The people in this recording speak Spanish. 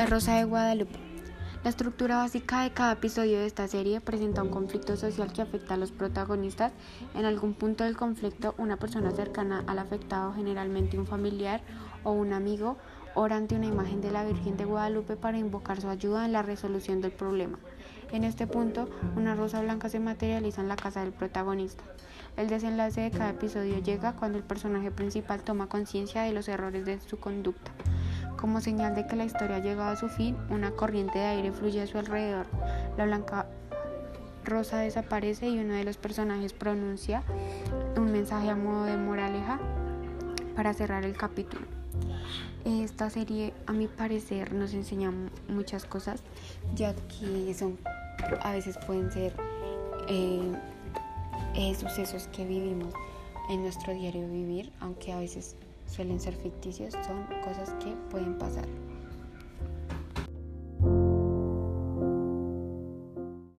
La Rosa de Guadalupe. La estructura básica de cada episodio de esta serie presenta un conflicto social que afecta a los protagonistas. En algún punto del conflicto, una persona cercana al afectado, generalmente un familiar o un amigo, ora ante una imagen de la Virgen de Guadalupe para invocar su ayuda en la resolución del problema. En este punto, una rosa blanca se materializa en la casa del protagonista. El desenlace de cada episodio llega cuando el personaje principal toma conciencia de los errores de su conducta. Como señal de que la historia ha llegado a su fin, una corriente de aire fluye a su alrededor. La blanca rosa desaparece y uno de los personajes pronuncia un mensaje a modo de moraleja para cerrar el capítulo. Esta serie, a mi parecer, nos enseña muchas cosas, ya que son, a veces pueden ser eh, eh, sucesos que vivimos en nuestro diario vivir, aunque a veces suelen ser ficticios, son cosas que pueden pasar.